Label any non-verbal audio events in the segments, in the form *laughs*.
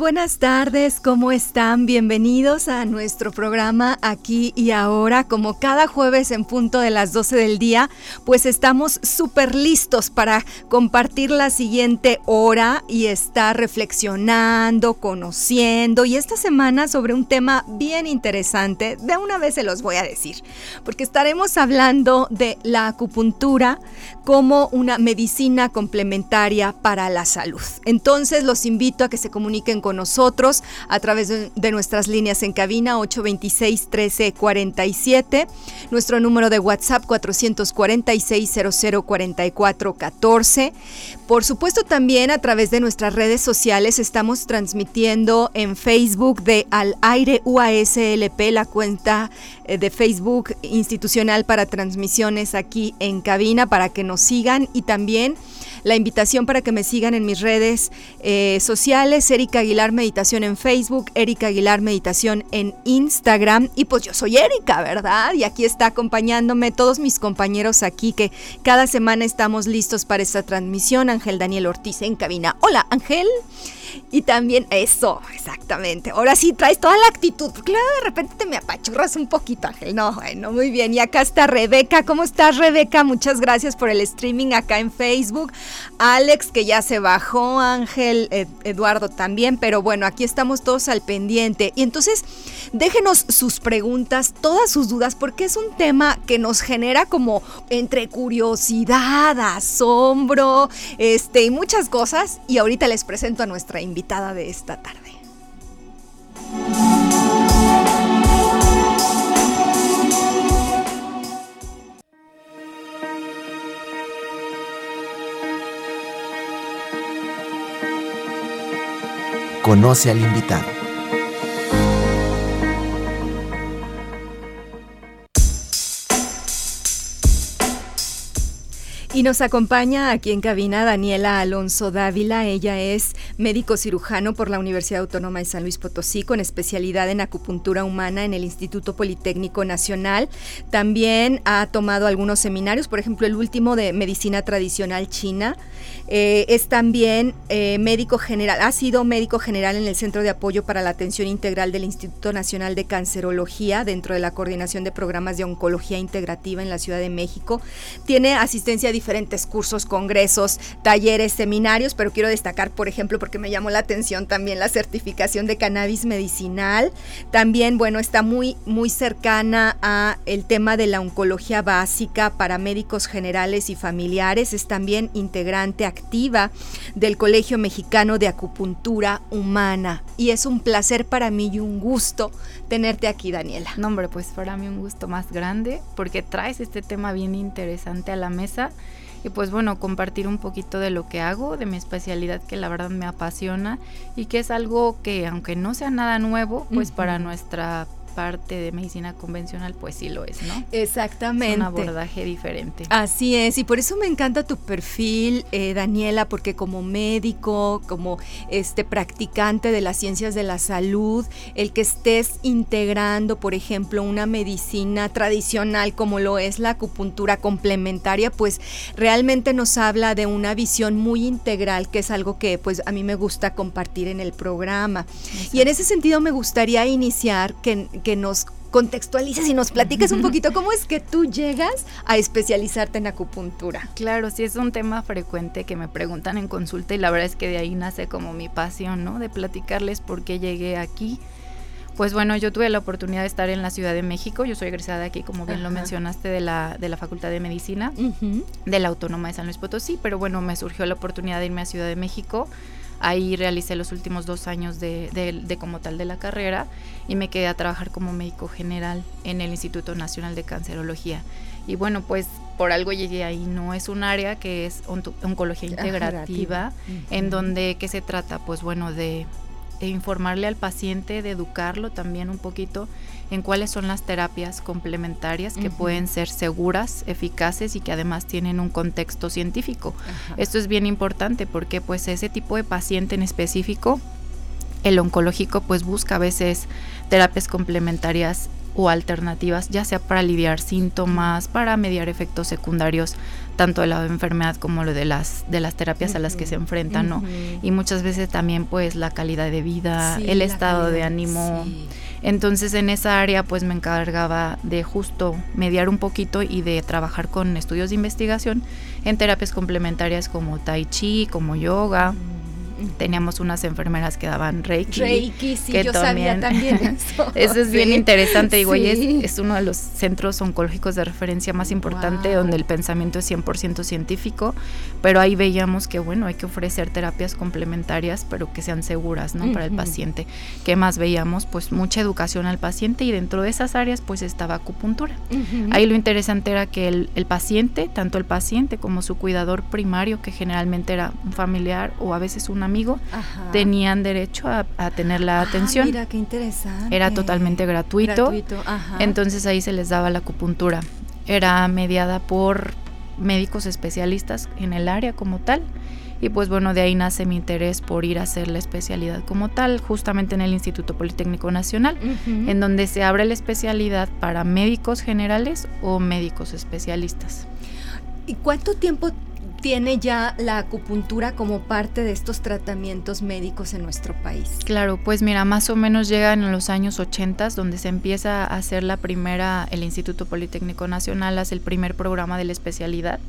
Buenas tardes, ¿cómo están? Bienvenidos a nuestro programa aquí y ahora. Como cada jueves en punto de las 12 del día, pues estamos súper listos para compartir la siguiente hora y estar reflexionando, conociendo y esta semana sobre un tema bien interesante. De una vez se los voy a decir, porque estaremos hablando de la acupuntura como una medicina complementaria para la salud. Entonces los invito a que se comuniquen con nosotros a través de, nuestras líneas en cabina 826 1347, nuestro número de WhatsApp 446 0044 14. Por supuesto también a través de nuestras redes sociales estamos transmitiendo en Facebook de Al Aire UASLP, la cuenta eh, de Facebook institucional para transmisiones aquí en cabina para que nos sigan y también la invitación para que me sigan en mis redes eh, sociales, Erika Aguilar Meditación en Facebook, Erika Aguilar Meditación en Instagram. Y pues yo soy Erika, ¿verdad? Y aquí está acompañándome todos mis compañeros aquí que cada semana estamos listos para esta transmisión. Ángel Daniel Ortiz en cabina. Hola Ángel. Y también eso, exactamente. Ahora sí traes toda la actitud. Claro, de repente te me apachurras un poquito, Ángel. No, bueno, muy bien. Y acá está Rebeca. ¿Cómo estás, Rebeca? Muchas gracias por el streaming acá en Facebook. Alex, que ya se bajó, Ángel, Eduardo también. Pero bueno, aquí estamos todos al pendiente. Y entonces, déjenos sus preguntas, todas sus dudas, porque es un tema que nos genera como entre curiosidad, asombro, este, y muchas cosas. Y ahorita les presento a nuestra invitada de esta tarde. Conoce al invitado. Y nos acompaña aquí en cabina Daniela Alonso Dávila. Ella es médico cirujano por la Universidad Autónoma de San Luis Potosí con especialidad en acupuntura humana en el Instituto Politécnico Nacional. También ha tomado algunos seminarios, por ejemplo el último de medicina tradicional china. Eh, es también eh, médico general, ha sido médico general en el Centro de Apoyo para la Atención Integral del Instituto Nacional de Cancerología dentro de la Coordinación de Programas de Oncología Integrativa en la Ciudad de México. Tiene asistencia diferentes cursos, congresos, talleres, seminarios, pero quiero destacar, por ejemplo, porque me llamó la atención también la certificación de cannabis medicinal. También, bueno, está muy, muy cercana a el tema de la oncología básica para médicos generales y familiares. Es también integrante activa del Colegio Mexicano de Acupuntura Humana. Y es un placer para mí y un gusto tenerte aquí, Daniela. No, hombre, pues para mí un gusto más grande porque traes este tema bien interesante a la mesa y pues bueno, compartir un poquito de lo que hago, de mi especialidad que la verdad me apasiona y que es algo que aunque no sea nada nuevo, pues para nuestra parte de medicina convencional, pues sí lo es, ¿no? Exactamente. Es un abordaje diferente. Así es, y por eso me encanta tu perfil, eh, Daniela, porque como médico, como este practicante de las ciencias de la salud, el que estés integrando, por ejemplo, una medicina tradicional como lo es la acupuntura complementaria, pues realmente nos habla de una visión muy integral, que es algo que pues a mí me gusta compartir en el programa. Y en ese sentido me gustaría iniciar que que nos contextualices y nos platiques un *laughs* poquito cómo es que tú llegas a especializarte en acupuntura. Claro, sí es un tema frecuente que me preguntan en consulta y la verdad es que de ahí nace como mi pasión, ¿no? De platicarles por qué llegué aquí. Pues bueno, yo tuve la oportunidad de estar en la Ciudad de México, yo soy egresada aquí, como bien lo mencionaste, de la, de la Facultad de Medicina, de la Autónoma de San Luis Potosí, pero bueno, me surgió la oportunidad de irme a Ciudad de México Ahí realicé los últimos dos años de, de, como tal de la carrera y me quedé a trabajar como médico general en el Instituto Nacional de Cancerología. Y bueno, pues por algo llegué ahí. No es un área que es oncología integrativa, en donde, ¿qué se trata? Pues bueno, de, informarle al paciente, de educarlo también un poquito en cuáles son las terapias complementarias que pueden ser seguras, eficaces y que además tienen un contexto científico. Esto es bien importante porque pues ese tipo de paciente en específico, el oncológico pues busca a veces terapias complementarias o alternativas, ya sea para aliviar síntomas, para mediar efectos secundarios, tanto de la enfermedad como lo de las, de las terapias a las que se enfrentan, ¿no? Y muchas veces también pues la calidad de vida, el estado de ánimo. Entonces en esa área pues me encargaba de justo mediar un poquito y de trabajar con estudios de investigación en terapias complementarias como tai chi, como yoga. Teníamos unas enfermeras que daban Reiki. Reiki, sí, yo también, sabía también *laughs* eso. eso es bien interesante, digo, y es, uno de los centros oncológicos de referencia más importante donde el pensamiento es 100% científico, pero ahí veíamos que, bueno, hay que ofrecer terapias complementarias, pero que sean seguras, ¿no? Para el paciente. ¿Qué más veíamos? Pues mucha educación al paciente y dentro de esas áreas, pues estaba acupuntura. Ahí lo interesante era que el, el paciente, tanto el paciente como su cuidador primario, que generalmente era un familiar o a veces una amigo, tenían derecho a, tener la ah, atención. Mira, qué interesante. Era totalmente gratuito. Entonces ahí se les daba la acupuntura. Era mediada por médicos especialistas en el área como tal. Y pues bueno, de ahí nace mi interés por ir a hacer la especialidad como tal, justamente en el Instituto Politécnico Nacional, en donde se abre la especialidad para médicos generales o médicos especialistas. ¿Y cuánto tiempo tiene ya la acupuntura como parte de estos tratamientos médicos en nuestro país? Claro, pues mira, más o menos llega en los años 80, donde se empieza a hacer la primera, el Instituto Politécnico Nacional hace el primer programa de la especialidad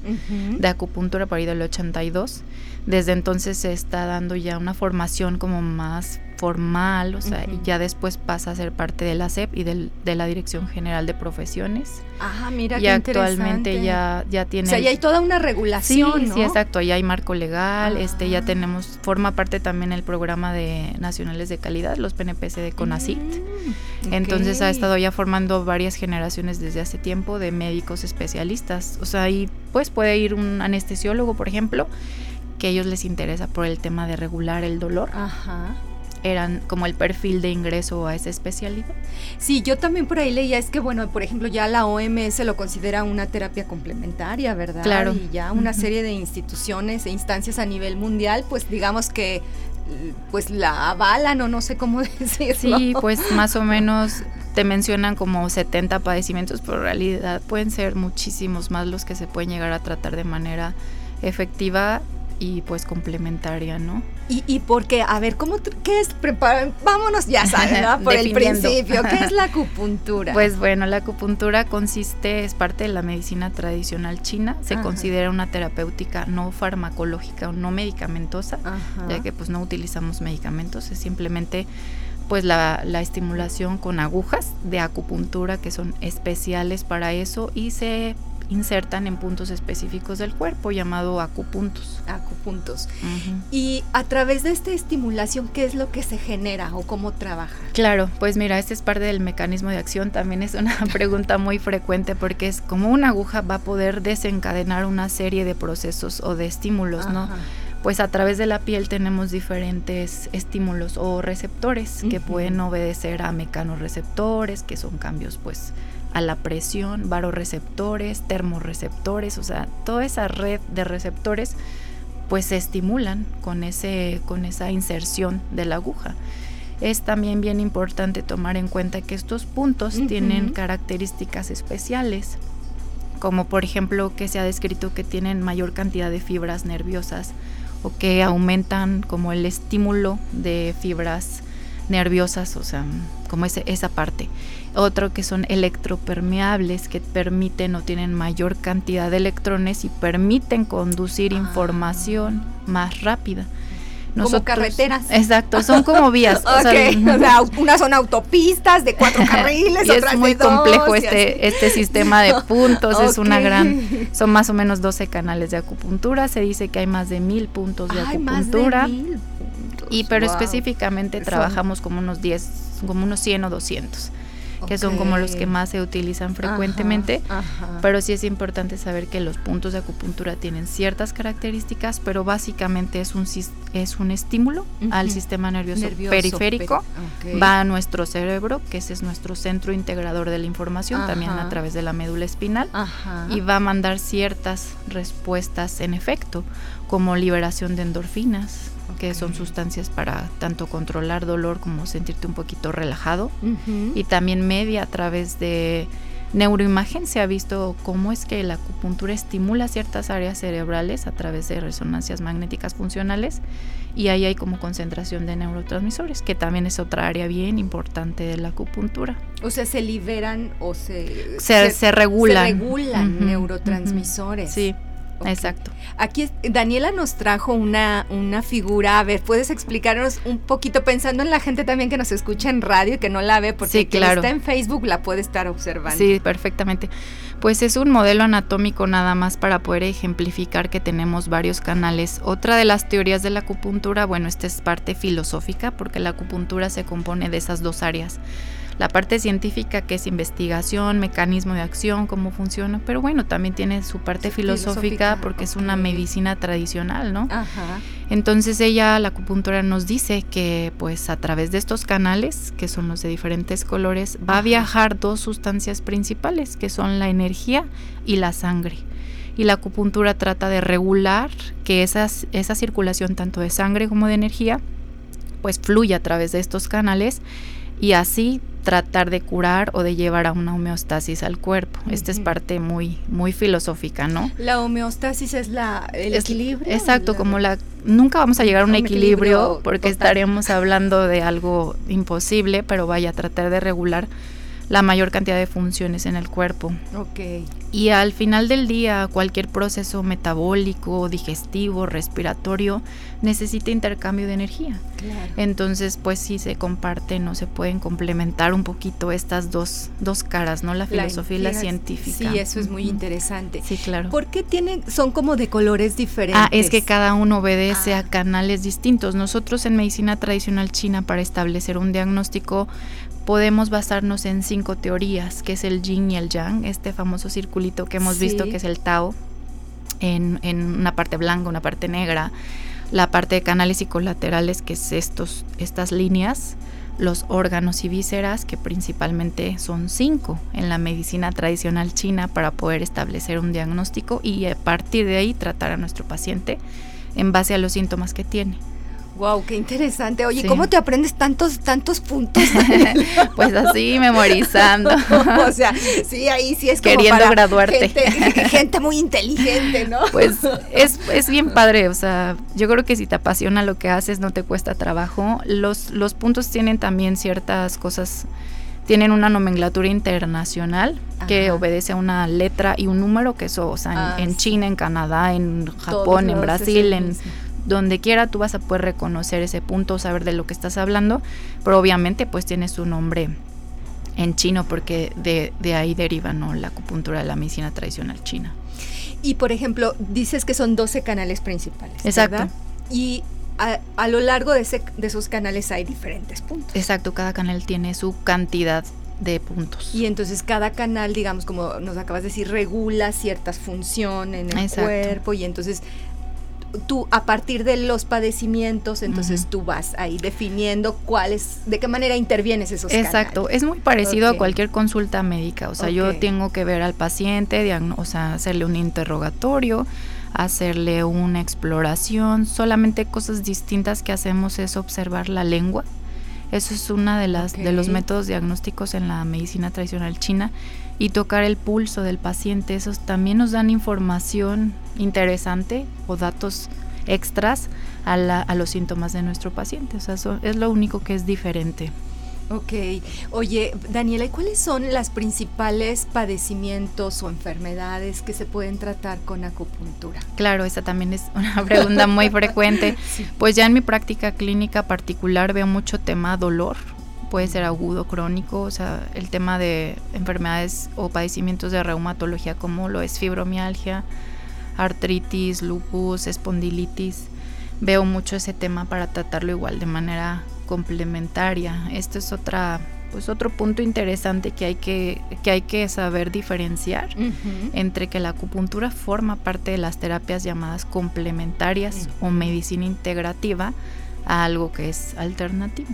de acupuntura para ir del 82. Desde entonces se está dando ya una formación como más formal, o sea, y ya después pasa a ser parte de la SEP y del, de la Dirección General de Profesiones. Ajá, mira y actualmente ya, ya tiene... O sea, ya hay toda una regulación, Sí, sí, exacto, ya hay marco legal, este ya ah. tenemos, forma parte también el programa de nacionales de calidad, los PNPC de CONACIT. Mm, Entonces ha estado ya formando varias generaciones desde hace tiempo de médicos especialistas. O sea, ahí pues puede ir un anestesiólogo, por ejemplo, que a ellos les interesa por el tema de regular el dolor. Ajá eran como el perfil de ingreso a esa especialidad. Sí, yo también por ahí leía, es que bueno, por ejemplo, ya la OMS lo considera una terapia complementaria, ¿verdad? Claro. Y ya una serie de instituciones e instancias a nivel mundial, pues digamos que pues la avalan o no sé cómo *laughs* decirlo. Sí, pues más o menos te mencionan como 70 padecimientos, pero en realidad pueden ser muchísimos más los que se pueden llegar a tratar de manera efectiva y pues complementaria, ¿no? Y, y porque, a ver, ¿cómo, ¿qué es? vámonos, ya sabes, ¿no? Por el principio, ¿qué es la *laughs* acupuntura? Pues bueno, la acupuntura consiste, es parte de la medicina tradicional china, se considera una terapéutica no farmacológica o no medicamentosa, ya que pues no utilizamos medicamentos, es simplemente pues la, la, estimulación con agujas de acupuntura que son especiales para eso y se insertan en puntos específicos del cuerpo, llamado acupuntos. Acupuntos. Y a través de esta estimulación, ¿qué es lo que se genera o cómo trabaja? Claro, pues mira, este es parte del mecanismo de acción. También es una *laughs* pregunta muy frecuente porque es como una aguja va a poder desencadenar una serie de procesos o de estímulos, ¿no? pues a través de la piel tenemos diferentes estímulos o receptores que pueden obedecer a mecanorreceptores, que son cambios pues a la presión, varoreceptores, termorreceptores, o sea, toda esa red de receptores pues se estimulan con, ese, con esa inserción de la aguja. Es también bien importante tomar en cuenta que estos puntos tienen características especiales, como por ejemplo que se ha descrito que tienen mayor cantidad de fibras nerviosas o que aumentan como el estímulo de fibras nerviosas, o sea, como ese, esa parte. Otro que son electropermeables, que permiten o tienen mayor cantidad de electrones y permiten conducir ah. información más rápida. como carreteras. Exacto, son *laughs* como vías. o, *laughs* sea, unas son autopistas de cuatro *laughs* carriles, y es muy complejo este, este sistema de puntos, es una gran, son más o menos 12 canales de acupuntura, se dice que hay más de mil puntos de acupuntura. Y pero Wow. específicamente trabajamos como unos 10, como unos 100 o 200, que son como los que más se utilizan frecuentemente. Ajá, ajá. Pero sí es importante saber que los puntos de acupuntura tienen ciertas características, pero básicamente es un, es un estímulo al sistema nervioso, Nervioso, periférico. Va a nuestro cerebro, que ese es nuestro centro integrador de la información, también a través de la médula espinal, Ajá. y va a mandar ciertas respuestas en efecto, como liberación de endorfinas, que son sustancias para tanto controlar dolor como sentirte un poquito relajado Ujú. y también media a través de neuroimagen se ha visto cómo es que la acupuntura estimula ciertas áreas cerebrales a través de resonancias magnéticas funcionales y ahí hay como concentración de neurotransmisores, que también es otra área bien importante de la acupuntura. O sea, se liberan o se... Se, se regulan. se regulan Ujú, neurotransmisores. ujú. Sí, Exacto. Aquí Daniela nos trajo una, una figura. A ver, ¿puedes explicarnos un poquito pensando en la gente también que nos escucha en radio y que no la ve? Porque Sí, quien está en Facebook la puede estar observando. Sí, perfectamente. Pues es un modelo anatómico nada más para poder ejemplificar que tenemos varios canales. Otra de las teorías de la acupuntura, bueno, esta es parte filosófica porque la acupuntura se compone de esas dos áreas. La parte científica que es investigación, mecanismo de acción, cómo funciona, pero bueno, también tiene su parte Sí, filosófica, filosófica, porque es una medicina tradicional, ¿no? Ajá. Entonces ella, la acupuntura, nos dice que pues a través de estos canales, que son los de diferentes colores, va a viajar dos sustancias principales, que son la energía y la sangre. Y la acupuntura trata de regular que esas, esa circulación tanto de sangre como de energía pues fluya a través de estos canales y así tratar de curar o de llevar a una homeostasis al cuerpo. Esta es parte muy muy filosófica, ¿no? La homeostasis es la, el Es- equilibrio. Exacto, la- como la nunca vamos a llegar a un, equilibrio, equilibrio porque total. estaríamos hablando de algo imposible, pero vaya a tratar de regular la mayor cantidad de funciones en el cuerpo. Ok. Y al final del día, cualquier proceso metabólico, digestivo, respiratorio, necesita intercambio de energía. Claro. Entonces, pues sí se comparten o se pueden complementar un poquito estas dos, dos caras, ¿no? La filosofía y la científica. Sí, eso es muy interesante. Sí, claro. ¿Por qué tienen, son como de colores diferentes? Ah, es que cada uno obedece Ah. a canales distintos. Nosotros en medicina tradicional china para establecer un diagnóstico podemos basarnos en cinco teorías, que es el yin y el yang, este famoso circulito que hemos visto que es el Tao, en, en una parte blanca, una parte negra, la parte de canales y colaterales, que es estos, estas líneas, los órganos y vísceras, que principalmente son cinco en la medicina tradicional china para poder establecer un diagnóstico y a partir de ahí tratar a nuestro paciente en base a los síntomas que tiene. Wow, qué interesante. Oye, Sí. ¿cómo te aprendes tantos, tantos puntos? *laughs* Pues así, memorizando. *laughs* o sea, sí, ahí sí es como Queriendo para graduarte. Gente, *laughs* gente muy inteligente, ¿no? Pues es, es bien padre, o sea, yo creo que si te apasiona lo que haces, no te cuesta trabajo. Los, los puntos tienen también ciertas cosas, tienen una nomenclatura internacional que obedece a una letra y un número, que eso, o sea, en, Ah, en. China, en Canadá, en Japón, en Brasil, en. Donde quiera tú vas a poder reconocer ese punto, saber de lo que estás hablando, pero obviamente pues tiene su nombre en chino porque de, de ahí deriva ¿no? la acupuntura de la medicina tradicional china. Y por ejemplo, dices que son 12 canales principales. Exacto. ¿verdad? Y a, a lo largo de, ese- de esos canales hay diferentes puntos. Exacto, cada canal tiene su cantidad de puntos. Y entonces cada canal, digamos, como nos acabas de decir, regula ciertas funciones en el Exacto. cuerpo y entonces tú a partir de los padecimientos, entonces tú vas ahí definiendo cuáles, de qué manera intervienes esos Exacto, canales. es muy parecido a cualquier consulta médica, o sea, yo tengo que ver al paciente, o sea, hacerle un interrogatorio, hacerle una exploración, solamente cosas distintas que hacemos es observar la lengua. Eso es una de las de los métodos diagnósticos en la medicina tradicional china y tocar el pulso del paciente, esos también nos dan información interesante o datos extras a, la- a los síntomas de nuestro paciente, o sea, eso es lo único que es diferente. Ok. Oye, Daniela, ¿y cuáles son las principales padecimientos o enfermedades que se pueden tratar con acupuntura? Claro, esa también es una *laughs* pregunta muy frecuente. Sí. Pues ya en mi práctica clínica particular veo mucho tema dolor, puede ser agudo, crónico, o sea, el tema de enfermedades o padecimientos de reumatología como lo es fibromialgia, artritis, lupus, espondilitis. veo mucho ese tema para tratarlo igual de manera complementaria. Esto es otra pues otro punto interesante que hay que, que, hay que saber diferenciar entre que la acupuntura forma parte de las terapias llamadas complementarias o medicina integrativa a algo que es alternativo.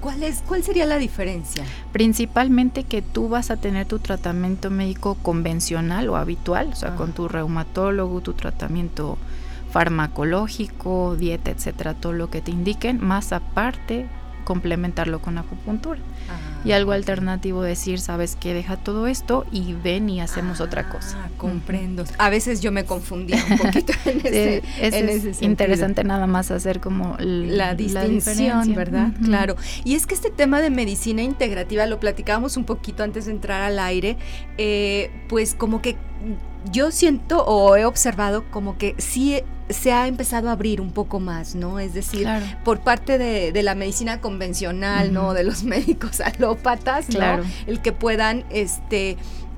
¿Cuál, es, ¿Cuál sería la diferencia? Principalmente que tú vas a tener tu tratamiento médico convencional o habitual, o sea, con tu reumatólogo, tu tratamiento farmacológico, dieta, etcétera, todo lo que te indiquen, más aparte complementarlo con acupuntura. Ah. Y algo alternativo decir, sabes que deja todo esto y ven y hacemos otra ah, cosa. Comprendo. A veces yo me confundía un poquito en, *laughs* ese, es interesante nada más hacer como la, distinción, ¿verdad? Claro. Y es que este tema de medicina integrativa lo platicábamos un poquito antes de entrar al aire, eh, pues como que yo siento o he observado como que sí se ha empezado a abrir un poco más, ¿no? Es decir, por parte de, la medicina convencional, ¿no? De los *laughs* médicos alópatas, claro. El que puedan, este,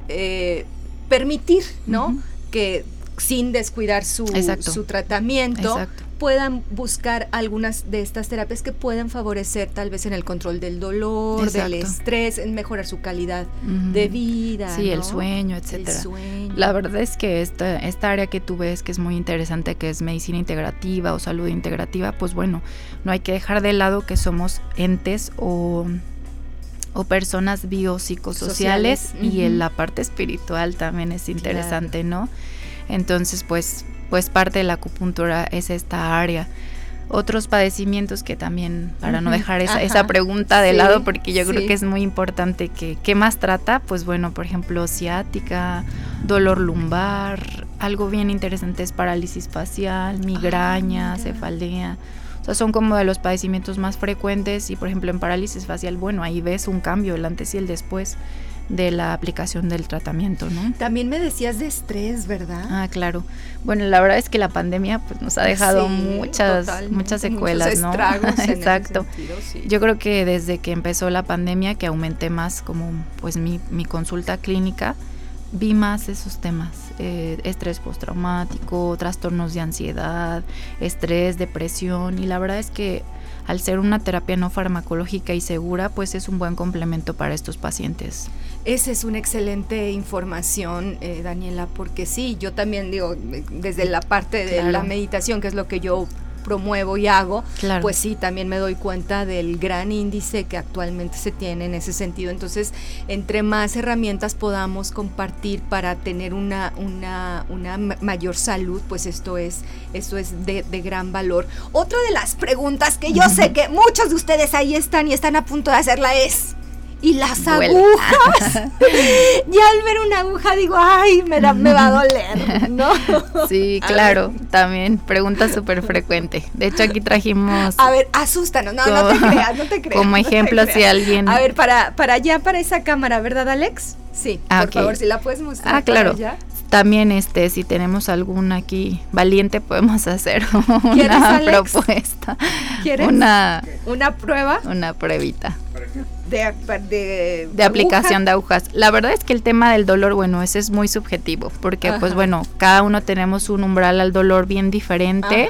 eh, permitir, ¿no? Que sin descuidar su, su tratamiento, Exacto puedan buscar algunas de estas terapias que pueden favorecer tal vez en el control del dolor, del estrés, en mejorar su calidad de vida. Sí, el sueño, etcétera. La verdad es que esta, esta área que tú ves que es muy interesante, que es medicina integrativa o salud integrativa, pues bueno, no hay que dejar de lado que somos entes o o personas biopsicosociales y en la parte espiritual también es interesante, ¿no? Entonces, pues pues parte de la acupuntura es esta área. Otros padecimientos que también, para no dejar esa, pregunta de lado, porque yo creo que es muy importante que, ¿qué más trata? Pues bueno, por ejemplo, ciática, dolor lumbar, algo bien interesante es parálisis facial, migraña, cefalea. O sea, son como de los padecimientos más frecuentes y por ejemplo en parálisis facial, bueno, ahí ves un cambio, el antes y el después de la aplicación del tratamiento, ¿no? También me decías de estrés, ¿verdad? Ah, claro. Bueno, la verdad es que la pandemia pues nos ha dejado muchas muchas secuelas, ¿no? *laughs* Exacto. Yo creo que desde que empezó la pandemia que aumenté más como pues mi, mi consulta clínica, vi más esos temas, eh, estrés postraumático, trastornos de ansiedad, estrés, depresión y la verdad es que al ser una terapia no farmacológica y segura, pues es un buen complemento para estos pacientes. Esa es una excelente información, eh, Daniela, porque sí, yo también digo, desde la parte de la meditación, que es lo que yo promuevo y hago, pues sí, también me doy cuenta del gran índice que actualmente se tiene en ese sentido. Entonces, entre más herramientas podamos compartir para tener una, una, una mayor salud, pues esto es, esto es de, de, gran valor. Otra de las preguntas que yo sé que muchos de ustedes ahí están y están a punto de hacerla es, y las agujas. *laughs* ya al ver una aguja digo, ay, me, me va a doler, ¿no? *laughs* Sí, claro, también, pregunta súper frecuente. De hecho, aquí trajimos... A ver, asústanos, no, no te creas, no te creas. Como ejemplo, si alguien... A ver, para, para allá, para esa cámara, ¿verdad, Alex? Sí, ah, por favor, si la puedes mostrar. Ah, claro. También, este, si tenemos alguna aquí valiente, podemos hacer *laughs* una propuesta. ¿Quieres? Una, una prueba. Una pruebita de, aplicación de agujas. La verdad es que el tema del dolor, bueno, ese es muy subjetivo, porque pues bueno, cada uno tenemos un umbral al dolor bien diferente.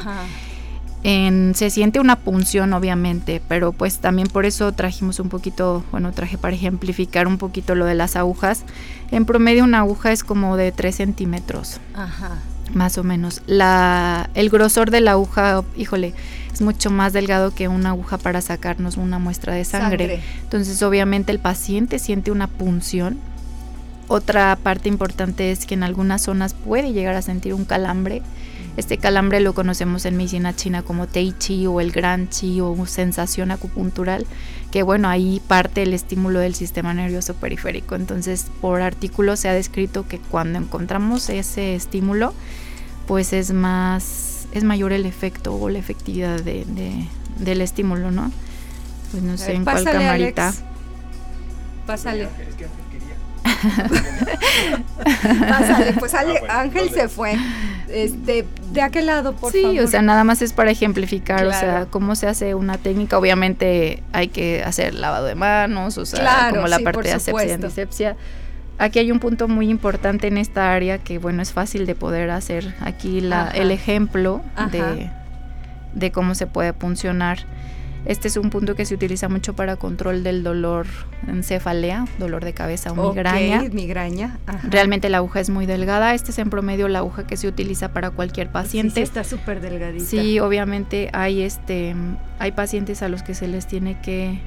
En, se siente una punción obviamente, pero pues también por eso trajimos un poquito, bueno, traje para ejemplificar un poquito lo de las agujas. En promedio una aguja es como de 3 centímetros. Ajá. Más o menos. La, el grosor de la aguja, híjole, es mucho más delgado que una aguja para sacarnos una muestra de sangre. Entonces obviamente el paciente siente una punción. Otra parte importante es que en algunas zonas puede llegar a sentir un calambre. Este calambre lo conocemos en medicina china como Tai Chi o el Gran Chi o sensación acupuntural, que bueno, ahí parte el estímulo del sistema nervioso periférico. Entonces, por artículo se ha descrito que cuando encontramos ese estímulo, pues es más es mayor el efecto o la efectividad de, del estímulo, ¿no? Pues no sé en cuál camarita. Pásale. Pásale, pues ah, Ángel se fue. Este, de aquel lado, por favor. Sí, o sea, nada más es para ejemplificar, o sea, cómo se hace una técnica. Obviamente hay que hacer lavado de manos, o sea, como la parte de asepsia y antisepsia Aquí hay un punto muy importante en esta área que, bueno, es fácil de poder hacer aquí la, el ejemplo de de cómo se puede puncionar. Este es un punto que se utiliza mucho para control del dolor en cefalea, dolor de cabeza o migraña. migraña. ajá. Realmente la aguja es muy delgada. Este es en promedio la aguja que se utiliza para cualquier paciente. sí, está súper delgadita. Sí, obviamente hay este hay pacientes a los que se les tiene que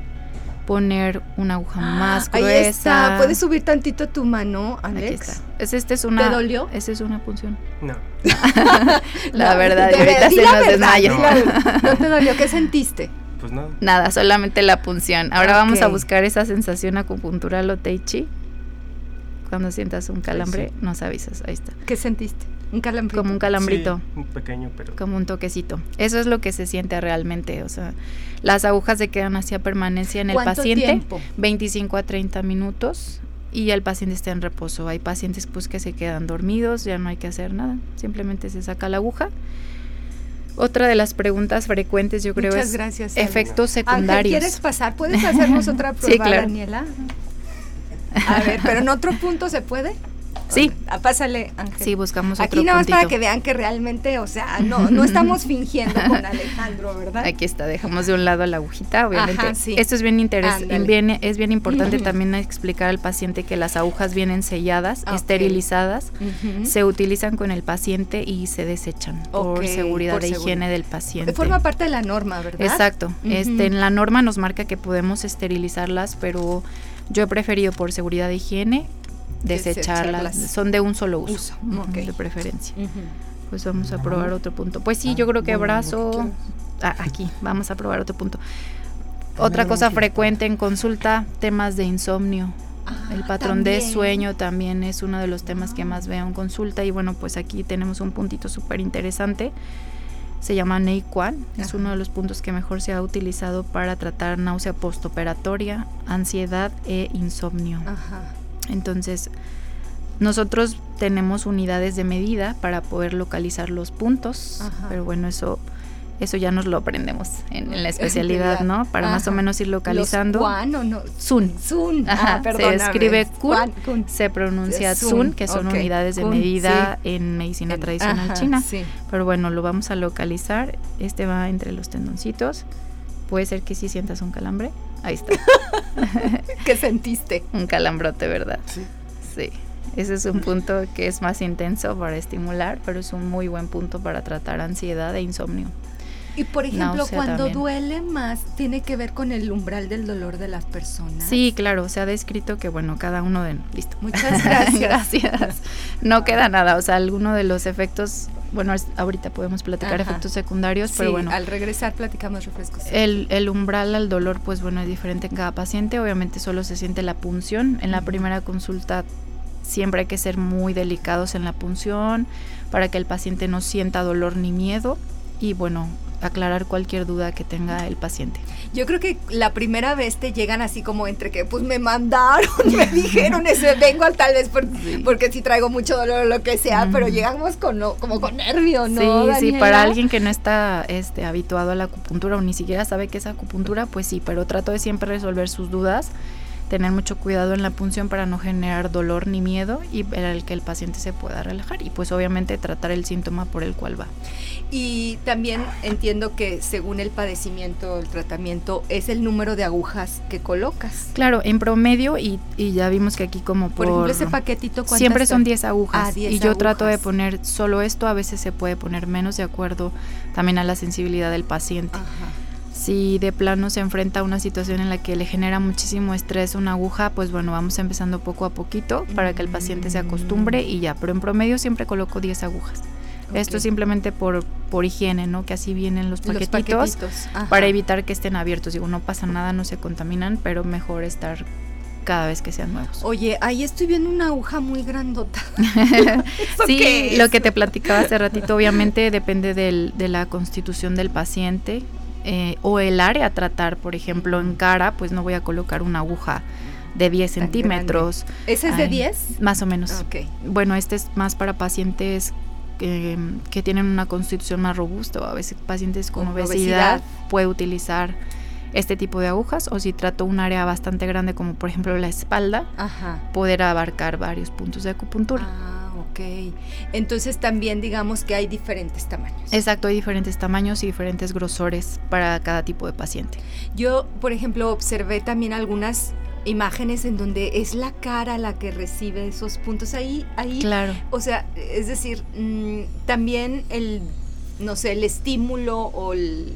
poner una aguja más gruesa. Ahí está. ¿Puedes subir tantito tu mano, Aquí Alex? está. Es, este es una, ¿Te dolió? Esta es una punción. No. *laughs* La No, verdad, y de ahorita se nos desmaya. ¿No te dolió? ¿Qué sentiste? Pues nada. Nada, solamente la punción. Ahora vamos a buscar esa sensación acupuntural o tai chi. Cuando sientas un calambre, sí. nos avisas. Ahí está. ¿Qué sentiste? Un calambrito. Como un calambrito. Sí, un pequeño, pero. como un toquecito. Eso es lo que se siente realmente, o sea, las agujas se quedan hacia permanencia en el ¿Cuánto paciente, tiempo? 25 a 30 minutos y el paciente está en reposo. Hay pacientes pues que se quedan dormidos, ya no hay que hacer nada, simplemente se saca la aguja. Otra de las preguntas frecuentes yo creo Muchas es gracias. Efectos Ángel, secundarios. ¿quieres pasar? ¿Puedes hacernos otra prueba, *laughs* Sí, claro. Daniela? A ver, pero en otro punto se puede. Sí. Ah, pásale, Ángel. Sí, buscamos otro Aquí nada más para que vean que realmente, o sea, no, no estamos fingiendo con *laughs* Alejandro, ¿verdad? Aquí está, dejamos de un lado la agujita, obviamente. Ajá, sí. Esto es bien interesante, es bien importante *laughs* también explicar al paciente que las agujas vienen selladas, esterilizadas, se utilizan con el paciente y se desechan por seguridad por de higiene del paciente. Forma parte de la norma, ¿verdad? Exacto. Este en la norma nos marca que podemos esterilizarlas, pero yo he preferido por seguridad de higiene desecharlas. Desecharlas. Son de un solo uso, Uso, ujú, ok. de preferencia. Ujú. Pues vamos a probar otro punto. Pues sí, yo creo que brazo. Ah, aquí, vamos a probar otro punto. Otra cosa frecuente en consulta, temas de insomnio. El Ah, patrón de también. sueño también es uno de los temas que más veo en consulta. Y bueno, pues aquí tenemos un puntito súper interesante. Se llama NEIQUAN. Es uno de los puntos que mejor se ha utilizado para tratar náusea postoperatoria, ansiedad e insomnio. Ajá. Entonces, nosotros tenemos unidades de medida para poder localizar los puntos, Ajá. pero bueno, eso eso ya nos lo aprendemos en, en la *laughs* especialidad. ¿no? Para más o menos ir localizando. ¿Los Juan o no? Sun. Sun. Ajá, ah, se escribe kun. Se pronuncia Sun, que son unidades de kun, medida en medicina tradicional ajá, china. Sí. Pero bueno, lo vamos a localizar. Este va entre los tendoncitos. Puede ser que sí sientas un calambre. Ahí está. *laughs* ¿Qué sentiste? un calambrote, ¿verdad? Sí. Sí, ese es un punto que es más intenso para estimular, pero es un muy buen punto para tratar ansiedad e insomnio. Y por ejemplo, Náusea cuando también. duele más, tiene que ver con el umbral del dolor de las personas. Sí, claro, se ha descrito que, bueno, cada uno de... Listo. Muchas gracias. *laughs* Gracias. No queda nada, o sea, alguno de los efectos, bueno, es- ahorita podemos platicar Ajá. efectos secundarios, Sí, pero bueno, al regresar platicamos refrescos. el, el umbral al dolor, pues bueno, es diferente en cada paciente. Obviamente solo se siente la punción. En la primera consulta siempre hay que ser muy delicados en la punción para que el paciente no sienta dolor ni miedo y bueno, aclarar cualquier duda que tenga el paciente. Yo creo que la primera vez te llegan así como entre que pues me mandaron, *laughs* me dijeron ese vengo al tal vez por- Sí. porque sí traigo mucho dolor o lo que sea, pero llegamos con no- como con nervio, ¿no? sí, sí, Daniela? para alguien que no está este, habituado a la acupuntura o ni siquiera sabe qué es acupuntura, pues sí, pero trato de siempre resolver sus dudas, tener mucho cuidado en la punción para no generar dolor ni miedo y para el que el paciente se pueda relajar y pues obviamente tratar el síntoma por el cual va. Y también entiendo que según el padecimiento, el tratamiento, es el número de agujas que colocas. Claro, en promedio y, y ya vimos que aquí como Por, por... ejemplo, ese paquetito ¿cuántas Siempre son son? 10 agujas Ah, 10 y yo trato de poner solo esto, a veces se puede poner menos de acuerdo también a la sensibilidad del paciente. Ajá. Si de plano se enfrenta a una situación en la que le genera muchísimo estrés una aguja, pues bueno, vamos empezando poco a poquito para que el paciente se acostumbre y ya, pero en promedio siempre coloco 10 agujas. Esto Ok. simplemente por, por higiene, ¿no? Que así vienen los Los paquetitos, para evitar que estén abiertos. Digo, no pasa nada, no se contaminan, pero mejor estar cada vez que sean nuevos. Oye, ahí estoy viendo una aguja muy grandota. *laughs* ¿Eso Sí, lo es? que te platicaba hace ratito, obviamente depende del- de la constitución del paciente eh, o el área a tratar. Por ejemplo, en cara, pues no voy a colocar una aguja de 10 Tan centímetros, ¿Ese es de Ay, 10? más o menos. Bueno, este es más para pacientes que, que tienen una constitución más robusta o a veces pacientes con, Con obesidad, obesidad. puede utilizar este tipo de agujas o si trato un área bastante grande como por ejemplo la espalda, Ajá. poder abarcar varios puntos de acupuntura. Ah, ok. Entonces también digamos que hay diferentes tamaños. Exacto, hay diferentes tamaños y diferentes grosores para cada tipo de paciente. Yo, por ejemplo, observé también algunas imágenes en donde es la cara la que recibe esos puntos ahí, ahí. Claro. O sea, es decir, mm, también el, no sé, el estímulo o el,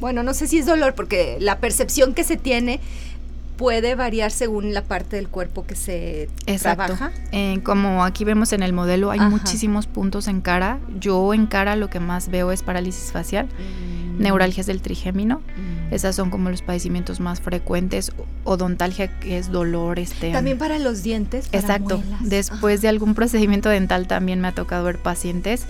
bueno, no sé si es dolor, porque la percepción que se tiene puede variar según la parte del cuerpo que se Exacto. trabaja. Eh, como aquí vemos en el modelo, hay Ajá. muchísimos puntos en cara. Yo en cara lo que más veo es parálisis facial, neuralgias del trigémino. Mm. Esas son como los padecimientos más frecuentes. Odontalgia, que es dolor, este. También para los dientes. para Exacto. muelas. Después de algún procedimiento dental también me ha tocado ver pacientes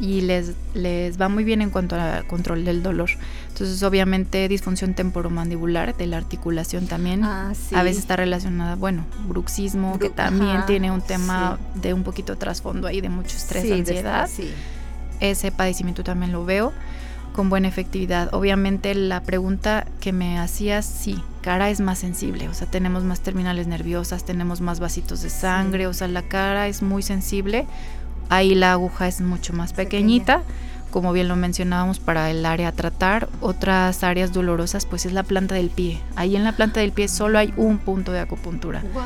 y les, les va muy bien en cuanto al control del dolor. Entonces, obviamente, disfunción temporomandibular de la articulación también. Ah, sí. A veces está relacionada, bueno, bruxismo, que Bru- también ajá, tiene un tema de un poquito trasfondo ahí de mucho estrés, Sí, de ansiedad. estrés, sí. Ese padecimiento también lo veo con buena efectividad. Obviamente la pregunta que me hacías, sí, cara es más sensible, o sea, tenemos más terminales nerviosas, tenemos más vasitos de sangre, Sí. o sea, la cara es muy sensible. Ahí la aguja es mucho más pequeñita. Como bien lo mencionábamos para el área a tratar, otras áreas dolorosas pues es la planta del pie. Ahí en la planta del pie solo hay un punto de acupuntura Wow.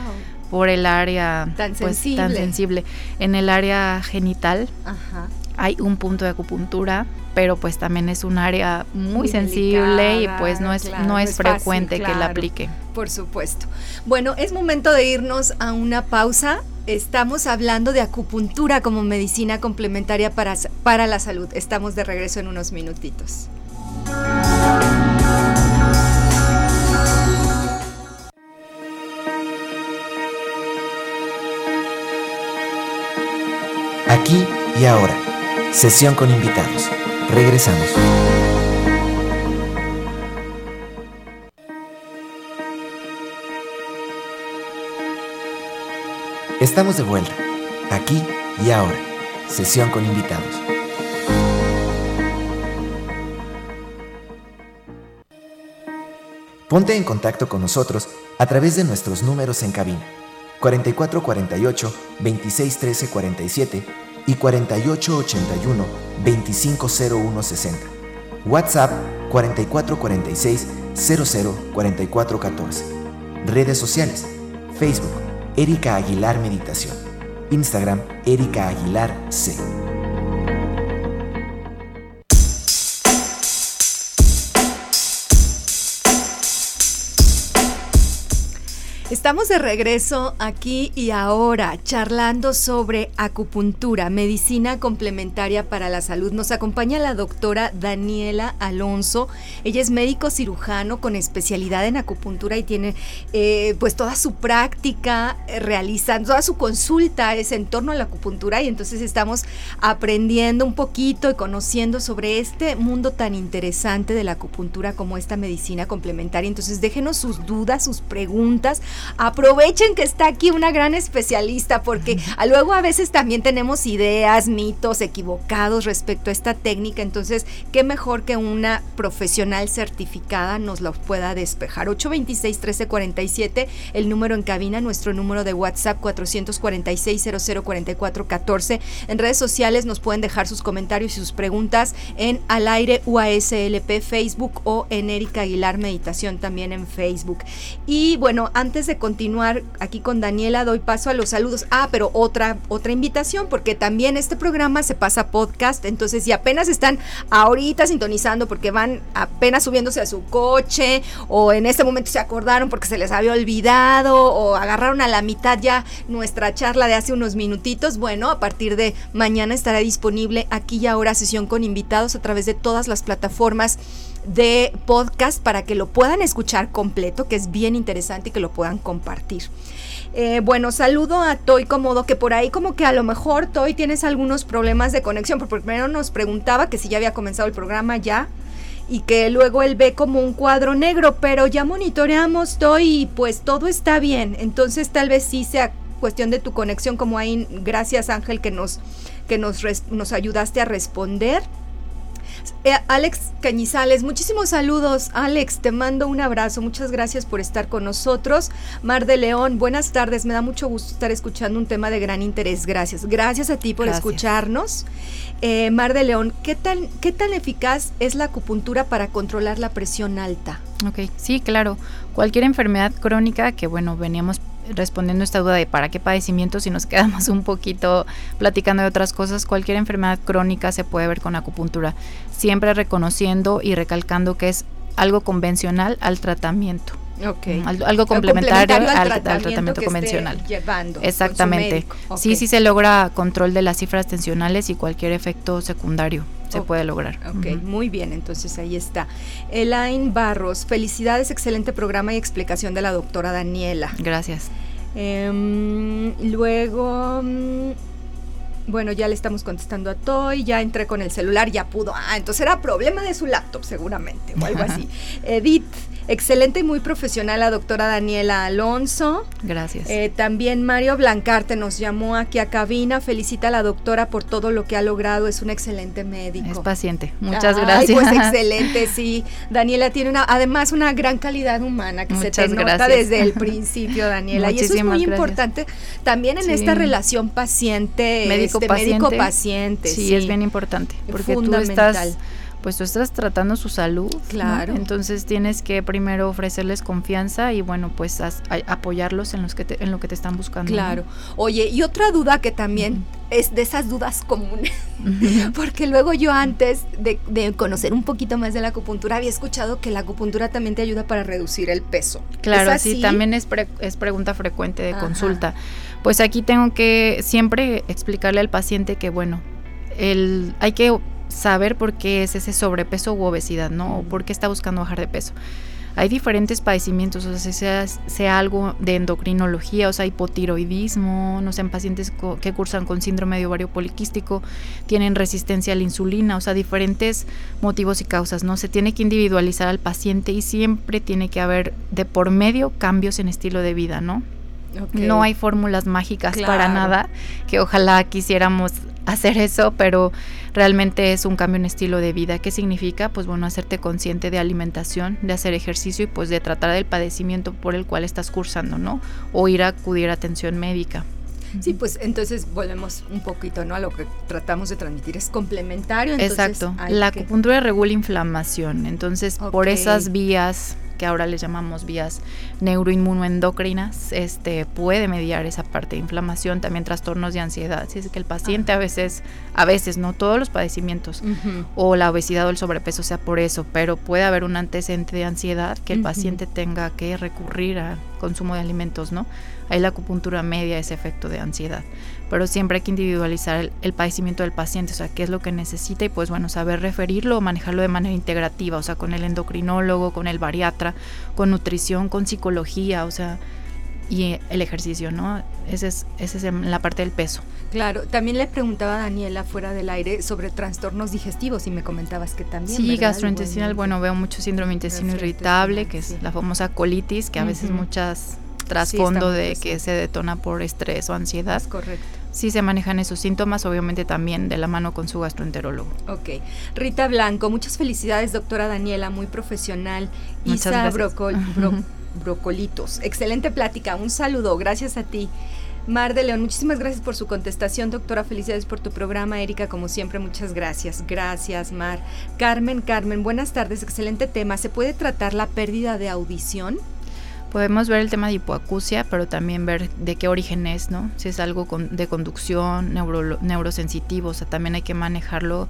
por el área Tan pues, sensible. tan sensible. En el área genital Ajá. hay un punto de acupuntura, pero pues también es un área muy, Muy sensible delicada, y pues no es, claro, no no es fácil, frecuente que la aplique. Por supuesto. Bueno, es momento de irnos a una pausa. Estamos hablando de acupuntura como medicina complementaria para, para la salud. Estamos de regreso en unos minutitos. Aquí y ahora. Sesión con invitados. Regresamos. Estamos de vuelta. Aquí y ahora. Sesión con invitados. Ponte en contacto con nosotros a través de nuestros números en cabina 4448 2613 47 y 4881 250160. WhatsApp 4446 004414. Redes sociales: Facebook Erika Aguilar Meditación. Instagram Erika Aguilar C. Estamos de regreso aquí y ahora charlando sobre acupuntura, medicina complementaria para la salud. Nos acompaña la doctora Daniela Alonso. Ella es médico cirujano con especialidad en acupuntura y tiene eh, pues toda su práctica eh, realizando, toda su consulta es en torno a la acupuntura y entonces estamos aprendiendo un poquito y conociendo sobre este mundo tan interesante de la acupuntura como esta medicina complementaria. Entonces déjenos sus dudas, sus preguntas aprovechen que está aquí una gran especialista porque a luego a veces también tenemos ideas, mitos equivocados respecto a esta técnica, entonces qué mejor que una profesional certificada nos los pueda despejar. 826-1347, el número en cabina, nuestro número de WhatsApp 446-004414. En redes sociales nos pueden dejar sus comentarios y sus preguntas en Al Aire UASLP Facebook o en Erika Aguilar Meditación también en Facebook. Y bueno, antes de continuar aquí con Daniela, doy paso a los saludos. Ah, pero otra, otra invitación, porque también este programa se pasa podcast, entonces si apenas están ahorita sintonizando porque van apenas subiéndose a su coche o en este momento se acordaron porque se les había olvidado o agarraron a la mitad ya nuestra charla de hace unos minutitos, bueno, a partir de mañana estará disponible aquí y ahora sesión con invitados a través de todas las plataformas de podcast para que lo puedan escuchar completo, que es bien interesante y que lo puedan compartir. Eh, bueno, saludo a Toy Comodo, que por ahí como que a lo mejor Toy tienes algunos problemas de conexión, porque primero nos preguntaba que si ya había comenzado el programa ya y que luego él ve como un cuadro negro, pero ya monitoreamos Toy y pues todo está bien, entonces tal vez sí sea cuestión de tu conexión, como ahí, gracias Ángel que nos, que nos, nos ayudaste a responder. Eh, Alex Cañizales, muchísimos saludos. Alex, te mando un abrazo. Muchas gracias por estar con nosotros. Mar de León, buenas tardes. Me da mucho gusto estar escuchando un tema de gran interés. Gracias. Gracias a ti por escucharnos. Eh, Mar de León, ¿qué tan, ¿qué tan eficaz es la acupuntura para controlar la presión alta? Ok, sí, claro. Cualquier enfermedad crónica, que bueno, veníamos respondiendo esta duda de para qué padecimiento, si nos *laughs* quedamos un poquito platicando de otras cosas, cualquier enfermedad crónica se puede ver con acupuntura, siempre reconociendo y recalcando que es algo convencional al tratamiento. Okay. Algo, complementario, al, tratamiento, convencional. Llevando Exactamente. Sí, sí se logra control de las cifras tensionales y cualquier efecto secundario se puede lograr. Ok, muy bien, entonces ahí está. Elaine Barros, felicidades, excelente programa y explicación de la doctora Daniela. Gracias. Em, luego... Mm, bueno, ya le estamos contestando a Toy, ya entré con el celular, ya pudo. Ah, entonces era problema de su laptop seguramente, o algo así. *laughs* Edith, Excelente y muy profesional la doctora Daniela Alonso. Gracias. Eh, también Mario Blancarte nos llamó aquí a cabina. Felicita a la doctora por todo lo que ha logrado. Es un excelente médico. Es paciente. Muchas gracias. Pues *laughs* excelente, sí. Daniela tiene una, además una gran calidad humana que se te nota desde el *laughs* principio, Daniela. y eso es muy importante también en esta relación paciente, médico-paciente. Este, paciente sí, es bien importante. Porque tú estás pues tú estás tratando su salud. Claro. Entonces tienes que primero ofrecerles confianza y bueno, pues apoyarlos en, los que en lo que te están buscando. Claro. Oye, y otra duda que también es de esas dudas comunes, *laughs* porque luego yo antes de, conocer un poquito más de la acupuntura había escuchado que la acupuntura también te ayuda para reducir el peso. Claro, sí, también es, es pregunta frecuente de consulta. Pues aquí tengo que siempre explicarle al paciente que bueno, el, hay que saber por qué es ese sobrepeso u obesidad, ¿no? O por qué está buscando bajar de peso. Hay diferentes padecimientos, o sea, sea, algo de endocrinología, o sea, hipotiroidismo, no sé, en pacientes que cursan con síndrome de ovario poliquístico, tienen resistencia a la insulina, o sea, diferentes motivos y causas, ¿no? Se tiene que individualizar al paciente y siempre tiene que haber de por medio cambios en estilo de vida, ¿no? No hay fórmulas mágicas para nada, que ojalá quisiéramos hacer eso, pero realmente es un cambio en estilo de vida. ¿Qué significa? Pues bueno, hacerte consciente de alimentación, de hacer ejercicio y pues de tratar del padecimiento por el cual estás cursando, ¿no? O ir a acudir a atención médica. Sí, pues entonces volvemos un poquito, ¿no? A lo que tratamos de transmitir es complementario. Exacto. La acupuntura regula inflamación, entonces por esas vías que ahora les llamamos vías neuroinmunoendocrinas, este, puede mediar esa parte de inflamación, también trastornos de ansiedad. Si es que el paciente a veces, a veces, no todos los padecimientos, o la obesidad o el sobrepeso sea por eso, pero puede haber un antecedente de ansiedad que el paciente tenga que recurrir a consumo de alimentos, ¿no? Ahí la acupuntura media ese efecto de ansiedad pero siempre hay que individualizar el, padecimiento del paciente, o sea, qué es lo que necesita y pues bueno, saber referirlo o manejarlo de manera integrativa, o sea, con el endocrinólogo, con el bariatra, con nutrición, con psicología, o sea, y el ejercicio, ¿no? Ese es, ese es la parte del peso. Claro, también le preguntaba a Daniela fuera del aire sobre trastornos digestivos y me comentabas que también. Sí, gastrointestinal, bueno, veo mucho síndrome intestino irritable, que es la famosa colitis, que a veces muchas trasfondo de que se detona por estrés o ansiedad. correcto sí se manejan esos síntomas, obviamente también de la mano con su gastroenterólogo. Ok. Rita Blanco, muchas felicidades, doctora Daniela, muy profesional. Isa Brocolitos, excelente plática, un saludo, gracias a ti. Mar de León, muchísimas gracias por su contestación, doctora. Felicidades por tu programa, Erika. Como siempre, muchas gracias. Gracias, Mar. Carmen, Carmen, buenas tardes. Excelente tema. ¿Se puede tratar la pérdida de audición? Podemos ver el tema de hipoacusia, pero también ver de qué origen es, ¿no? Si es algo de conducción, neurosensitivo, o sea, también hay que manejarlo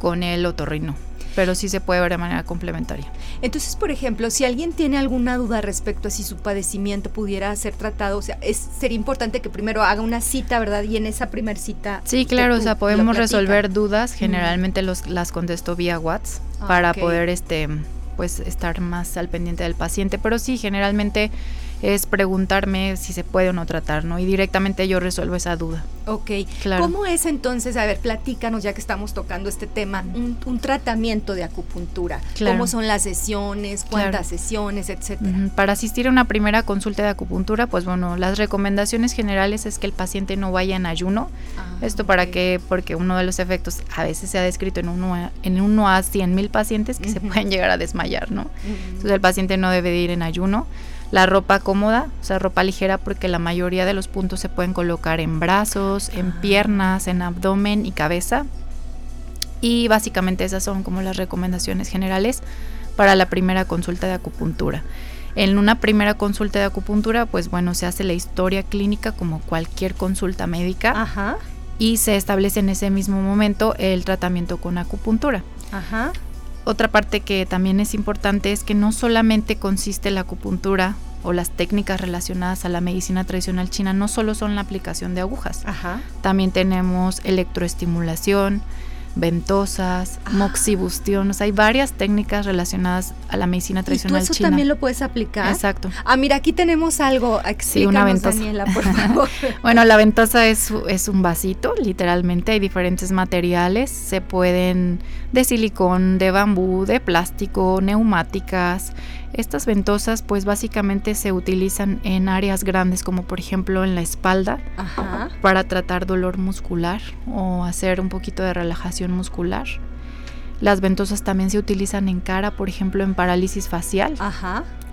con el otorrino, pero sí se puede ver de manera complementaria. Entonces, por ejemplo, si alguien tiene alguna duda respecto a si su padecimiento pudiera ser tratado, o sea, es, sería importante que primero haga una cita, ¿verdad? Y en esa primera cita... Sí, claro, o sea, podemos resolver dudas, generalmente los, las contesto vía WhatsApp para poder, este pues estar más al pendiente del paciente. Pero sí, generalmente es preguntarme si se puede o no tratar, ¿no? Y directamente yo resuelvo esa duda. Ok, claro. ¿Cómo es entonces, a ver, platícanos ya que estamos tocando este tema, un, tratamiento de acupuntura? ¿Cómo son las sesiones, cuántas sesiones, etcétera? Para asistir a una primera consulta de acupuntura, pues bueno, las recomendaciones generales es que el paciente no vaya en ayuno. Ah, Esto para que, porque uno de los efectos a veces se ha descrito en uno a, en uno a 100 mil pacientes que se pueden llegar a desmayar, ¿no? Entonces el paciente no debe ir en ayuno la ropa cómoda, o sea, ropa ligera porque la mayoría de los puntos se pueden colocar en brazos, en ah. piernas, en abdomen y cabeza. Y básicamente esas son como las recomendaciones generales para la primera consulta de acupuntura. En una primera consulta de acupuntura, pues bueno, se hace la historia clínica como cualquier consulta médica y se establece en ese mismo momento el tratamiento con acupuntura. Ajá. Otra parte que también es importante es que no solamente consiste la acupuntura o las técnicas relacionadas a la medicina tradicional china, no solo son la aplicación de agujas. También tenemos electroestimulación, ventosas, ah. moxibustión, o sea, hay varias técnicas relacionadas a la medicina tradicional ¿Y tú eso también lo puedes aplicar? Exacto. Ah, mira, aquí tenemos algo, sí, una ventosa. Daniela, por *laughs* favor. bueno, la ventosa es, es un vasito, literalmente, hay diferentes materiales, se pueden de silicón, de bambú, de plástico, neumáticas, estas ventosas pues básicamente se utilizan en áreas grandes como por ejemplo en la espalda para tratar dolor muscular o hacer un poquito de relajación muscular. Las ventosas también se utilizan en cara, por ejemplo en parálisis facial.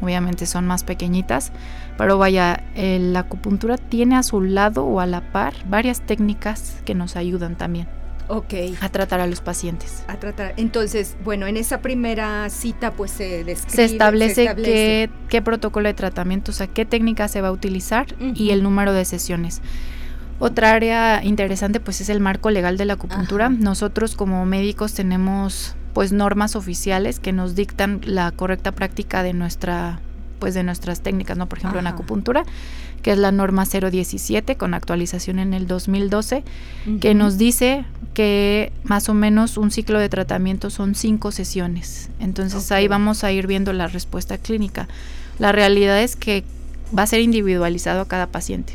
Obviamente son más pequeñitas, pero vaya, la acupuntura tiene a su lado o a la par varias técnicas que nos ayudan también. Ok. A tratar a los pacientes. A tratar. Entonces, bueno, en esa primera cita pues se describe. Se establece, Qué, protocolo de tratamiento, o sea, qué técnica se va a utilizar y el número de sesiones. Otra área interesante pues es el marco legal de la acupuntura. Nosotros como médicos tenemos pues normas oficiales que nos dictan la correcta práctica de nuestra pues de nuestras técnicas, ¿no? Por ejemplo, en acupuntura que es la norma 017 con actualización en el 2012, que nos dice que más o menos un ciclo de tratamiento son cinco sesiones. Entonces ahí vamos a ir viendo la respuesta clínica. La realidad es que va a ser individualizado a cada paciente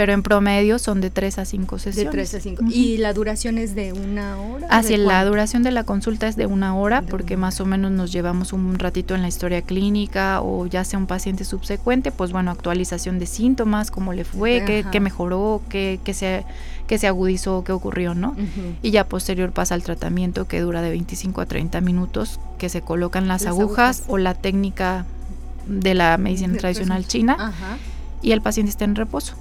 pero en promedio son de 3 a 5 sesiones. De 3 a 5. ¿Y la duración es de una hora? Así, la duración de la consulta es de una hora porque más o menos nos llevamos un ratito en la historia clínica o ya sea un paciente subsecuente, pues bueno, actualización de síntomas, cómo le fue, qué, mejoró, qué, qué, se, qué se agudizó, qué ocurrió, ¿no? Y ya posterior pasa al tratamiento que dura de 25 a 30 minutos, que se colocan las, agujas, o la técnica de la medicina tradicional china y el paciente está en reposo.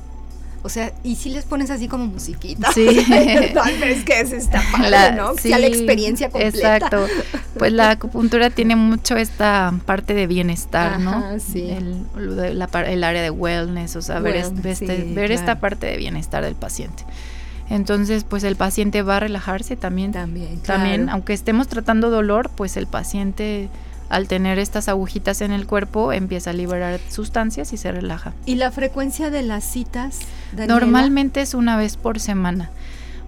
O sea, y si les pones así como musiquita. Sí. *laughs* es que es esta padre, ¿no? Sí, sea la experiencia completa. Exacto. *laughs* Pues la acupuntura tiene mucho esta parte de bienestar, ¿no? Sí. El, el, área de wellness, o sea, ver, este, ver esta parte de bienestar del paciente. Entonces, pues el paciente va a relajarse también. También, También, aunque estemos tratando dolor, pues el paciente al tener estas agujitas en el cuerpo empieza a liberar sustancias y se relaja. ¿Y la frecuencia de las citas? Normalmente es una vez por semana.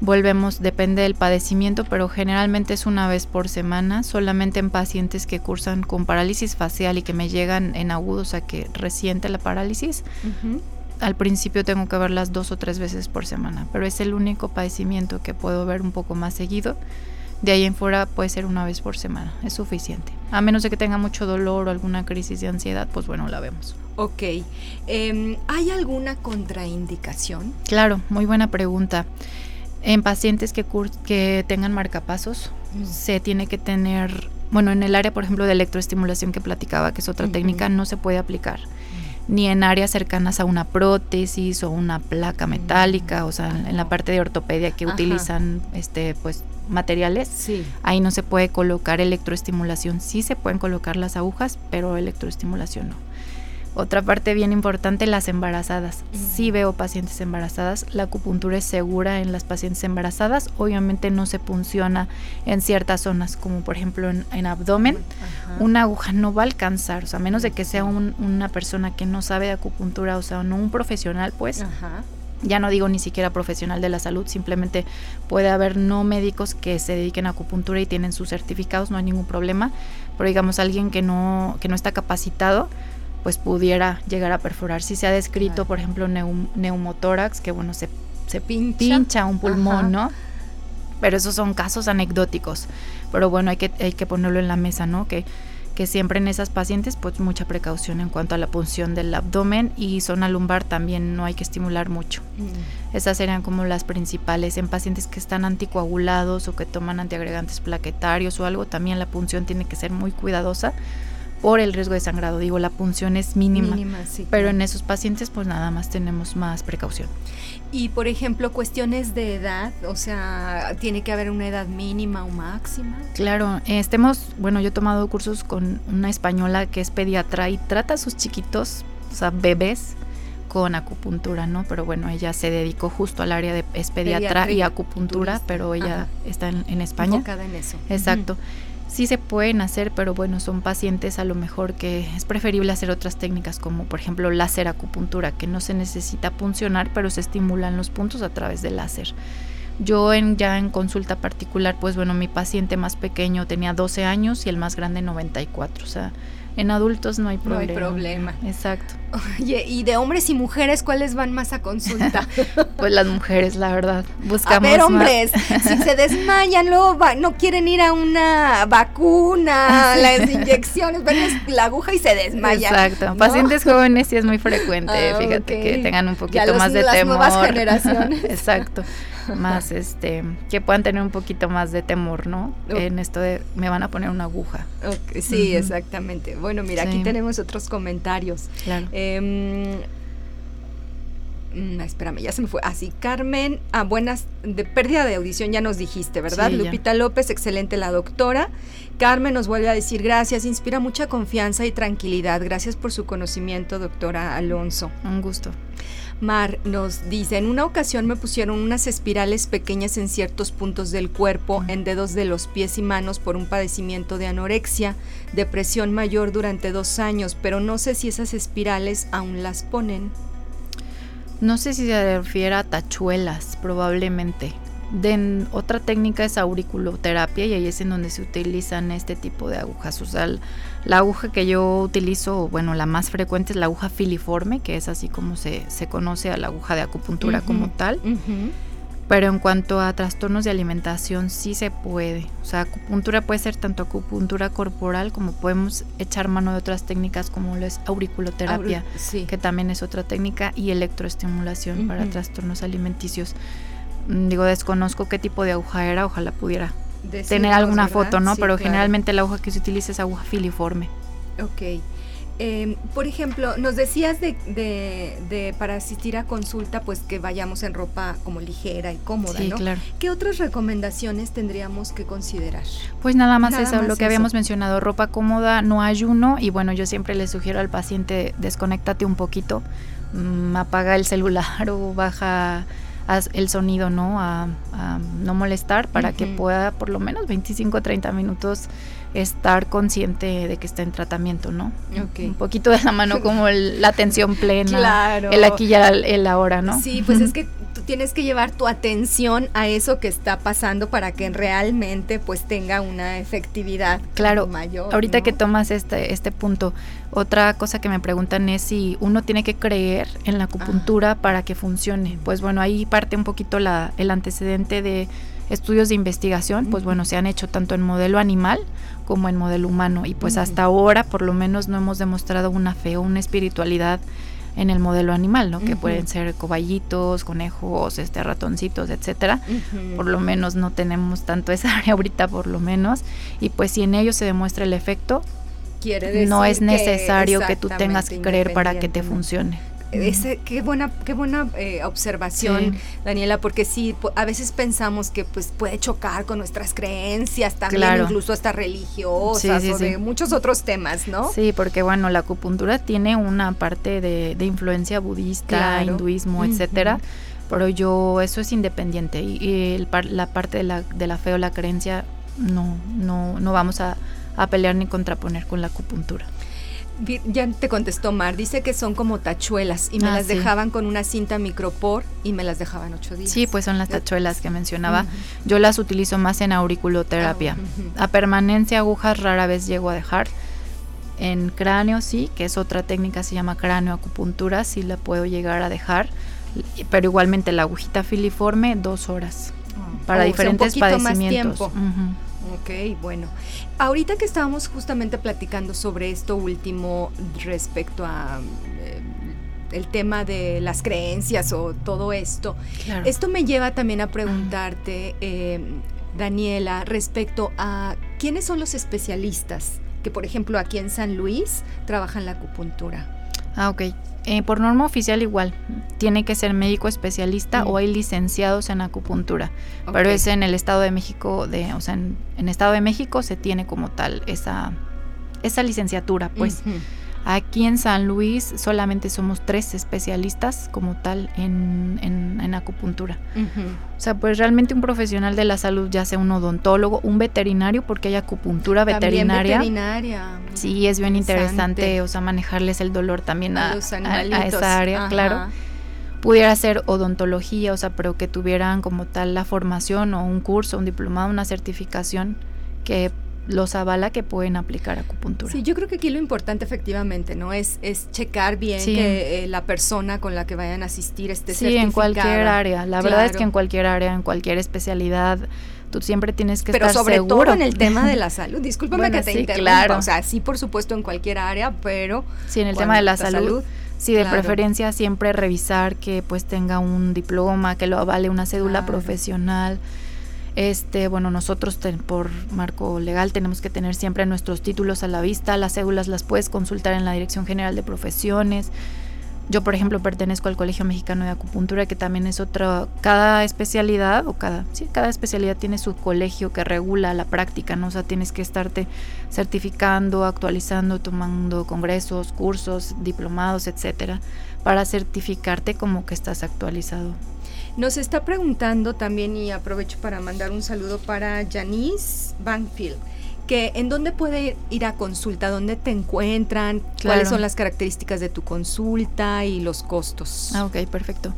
Volvemos, depende del padecimiento, pero generalmente es una vez por semana, solamente en pacientes que cursan con parálisis facial y que me llegan en agudo, o sea que resiente la parálisis. Al principio tengo que verlas dos o tres veces por semana, pero es el único padecimiento que puedo ver un poco más seguido de ahí en fuera puede ser una vez por semana, es suficiente. A menos de que tenga mucho dolor o alguna crisis de ansiedad, pues bueno, la vemos. Ok. Em, ¿Hay alguna contraindicación? Claro, muy buena pregunta. En pacientes que, que tengan marcapasos, se tiene que tener, bueno, en el área, por ejemplo, de electroestimulación que platicaba, que es otra técnica, no se puede aplicar ni en áreas cercanas a una prótesis o una placa metálica, o sea, en la parte de ortopedia que utilizan este pues materiales, sí. ahí no se puede colocar electroestimulación. Sí se pueden colocar las agujas, pero electroestimulación no. Otra parte bien importante, las embarazadas. Sí veo pacientes embarazadas. La acupuntura es segura en las pacientes embarazadas. Obviamente no se funciona en ciertas zonas, como por ejemplo en, abdomen. Una aguja no va a alcanzar, o sea, a menos de que sea una persona que no sabe de acupuntura, o sea, no un profesional, pues. Ajá ya no digo ni siquiera profesional de la salud, simplemente puede haber no médicos que se dediquen a acupuntura y tienen sus certificados, no hay ningún problema, pero digamos alguien que no, que no está capacitado, pues pudiera llegar a perforar. Si se ha descrito, por ejemplo, neumotórax, que bueno, se, se pincha. un pulmón, ¿no? Pero esos son casos anecdóticos. Pero bueno, hay que, hay que ponerlo en la mesa, ¿no? Que que siempre en esas pacientes pues mucha precaución en cuanto a la punción del abdomen y zona lumbar también no hay que estimular mucho. Mm. Esas serían como las principales. En pacientes que están anticoagulados o que toman antiagregantes plaquetarios o algo, también la punción tiene que ser muy cuidadosa por el riesgo de sangrado. Digo, la punción es mínima, pero en esos pacientes pues nada más tenemos más precaución. Y por ejemplo, cuestiones de edad, o sea, tiene que haber una edad mínima o máxima. Claro, estemos, bueno, yo he tomado cursos con una española que es pediatra y trata a sus chiquitos, o sea, bebés con acupuntura, ¿no? Pero bueno, ella se dedicó justo al área de es pediatra y acupuntura, pero ella está en, España. Enfocada en eso. Exacto sí se pueden hacer, pero bueno, son pacientes a lo mejor que es preferible hacer otras técnicas como por ejemplo láser acupuntura, que no se necesita puncionar, pero se estimulan los puntos a través del láser. Yo en, ya en consulta particular, pues bueno, mi paciente más pequeño tenía 12 años y el más grande 94, o sea, en adultos no hay problema. No hay problema. Exacto. Oye, ¿y de hombres y mujeres cuáles van más a consulta? *laughs* pues las mujeres, la verdad. Buscamos. A ver, hombres, si se desmayan, luego no quieren ir a una vacuna, *laughs* las inyecciones, ven la aguja y se desmayan. Exacto. Pacientes jóvenes sí es muy frecuente, ah, fíjate, que tengan un poquito más de las temor. Nuevas generaciones. *laughs* Exacto. Más *laughs* este que puedan tener un poquito más de temor, ¿no? En esto de me van a poner una aguja. sí, exactamente. Bueno, mira, aquí tenemos otros comentarios. Claro. Eh, espérame, ya se me fue. Así, Carmen, ah, buenas, de pérdida de audición ya nos dijiste, ¿verdad? Lupita López, excelente la doctora. Carmen nos vuelve a decir gracias, inspira mucha confianza y tranquilidad. Gracias por su conocimiento, doctora Alonso. Un gusto. Mar nos dice, en una ocasión me pusieron unas espirales pequeñas en ciertos puntos del cuerpo, en dedos de los pies y manos por un padecimiento de anorexia, depresión mayor durante dos años, pero no sé si esas espirales aún las ponen. No sé si se refiere a tachuelas, probablemente. Otra técnica es auriculoterapia y ahí es en donde se utilizan este tipo de agujas. O sea, la aguja que yo utilizo, bueno, la más frecuente es la aguja filiforme, que es así como se, se conoce a la aguja de acupuntura como tal. Pero en cuanto a trastornos de alimentación, sí se puede. O sea, acupuntura puede ser tanto acupuntura corporal como podemos echar mano de otras técnicas como lo es auriculoterapia, que también es otra técnica, y electroestimulación para trastornos alimenticios. Mm, digo, desconozco qué tipo de aguja era, ojalá pudiera tener alguna foto, ¿no? Pero generalmente la aguja que se utiliza es aguja filiforme. Ok. Em, por ejemplo, nos decías de, de, para asistir a consulta, pues que vayamos en ropa como ligera y cómoda, sí, Claro. ¿Qué otras recomendaciones tendríamos que considerar? Pues nada más eso, lo que habíamos mencionado, ropa cómoda, no ayuno y bueno, yo siempre le sugiero al paciente desconéctate un poquito, mm, apaga el celular *laughs* o baja el sonido, ¿no? A, no molestar para que pueda por lo menos 25 o 30 minutos estar consciente de que está en tratamiento, ¿no? Un poquito de la mano como la atención plena, *laughs* claro. el aquí y el ahora, ¿no? Sí, pues es que tú tienes que llevar tu atención a eso que está pasando para que realmente pues tenga una efectividad claro, mayor. Ahorita que tomas este, este punto, otra cosa que me preguntan es si uno tiene que creer en la acupuntura para que funcione. Pues bueno, ahí parte un poquito la, el antecedente de estudios de investigación, pues bueno, se han hecho tanto en modelo animal como en modelo humano. Y pues hasta ahora por lo menos no hemos demostrado una fe o una espiritualidad en el modelo animal, ¿no? Que pueden ser coballitos, conejos, este ratoncitos, etcétera. Por lo menos no tenemos tanto esa *laughs* área ahorita por lo menos y pues si en ellos se demuestra el efecto, Quiere no es necesario que, que tú tengas que creer para que te funcione. Ese, qué buena, qué buena eh, observación, Daniela, porque sí, a veces pensamos que pues puede chocar con nuestras creencias, también incluso hasta religiosas o de muchos otros temas, ¿no? Sí, porque bueno, la acupuntura tiene una parte de, influencia budista, hinduismo, etcétera, pero yo, eso es independiente y, la parte de la, de la fe o la creencia no, no, no vamos a, a pelear ni contraponer con la acupuntura. Ya te contestó Mar, dice que son como tachuelas y me ah, las dejaban con una cinta micropor y me las dejaban ocho días. Sí, pues son las tachuelas que mencionaba. Yo las utilizo más en auriculoterapia. Ah, a permanencia agujas rara vez llego a dejar. En cráneo sí, que es otra técnica, se llama cráneo acupuntura, sí la puedo llegar a dejar, pero igualmente la agujita filiforme, dos horas, ah. para diferentes padecimientos. Ok, bueno. Ahorita que estábamos justamente platicando sobre esto último respecto a eh, el tema de las creencias o todo esto, esto me lleva también a preguntarte, eh, Daniela, respecto a quiénes son los especialistas que, por ejemplo, aquí en San Luis trabajan la acupuntura. Ah, ok. Eh, por norma oficial igual, tiene que ser médico especialista o hay licenciados en acupuntura, pero es en el Estado de México, de, o sea, en, Estado de México se tiene como tal esa, esa licenciatura, pues. Aquí en San Luis solamente somos tres especialistas como tal en, en, acupuntura. O sea, pues realmente un profesional de la salud, ya sea un odontólogo, un veterinario, porque hay acupuntura veterinaria. veterinaria. Sí, es bien interesante, o sea, manejarles el dolor también a, a, esa área, claro. Pudiera ser odontología, o sea, pero que tuvieran como tal la formación o un curso, un diplomado, una certificación que los avala que pueden aplicar acupuntura. Sí, yo creo que aquí lo importante efectivamente, ¿no? Es, es checar bien que eh, la persona con la que vayan a asistir esté sí, en cualquier área. La verdad es que en cualquier área, en cualquier especialidad, tú siempre tienes que pero estar sobre seguro. todo en el *laughs* tema de la salud. Discúlpame que te sí, Claro. O sea, sí, por supuesto, en cualquier área, pero... Sí, en el tema de la salud, Sí, de preferencia siempre revisar que pues tenga un diploma, que lo avale una cédula profesional. Este, bueno, nosotros por marco legal tenemos que tener siempre nuestros títulos a la vista, las cédulas las puedes consultar en la Dirección General de Profesiones. Yo, por ejemplo, pertenezco al Colegio Mexicano de Acupuntura, que también es otra, cada especialidad o cada, sí, cada especialidad tiene su colegio que regula la práctica, ¿no? O sea, tienes que estarte certificando, actualizando, tomando congresos, cursos, diplomados, etcétera, para certificarte como que estás actualizado. Nos está preguntando también, y aprovecho para mandar un saludo para Janice Banfield, que en dónde puede ir a consulta, dónde te encuentran, cuáles son las características de tu consulta y los costos. Ah, ok, perfecto.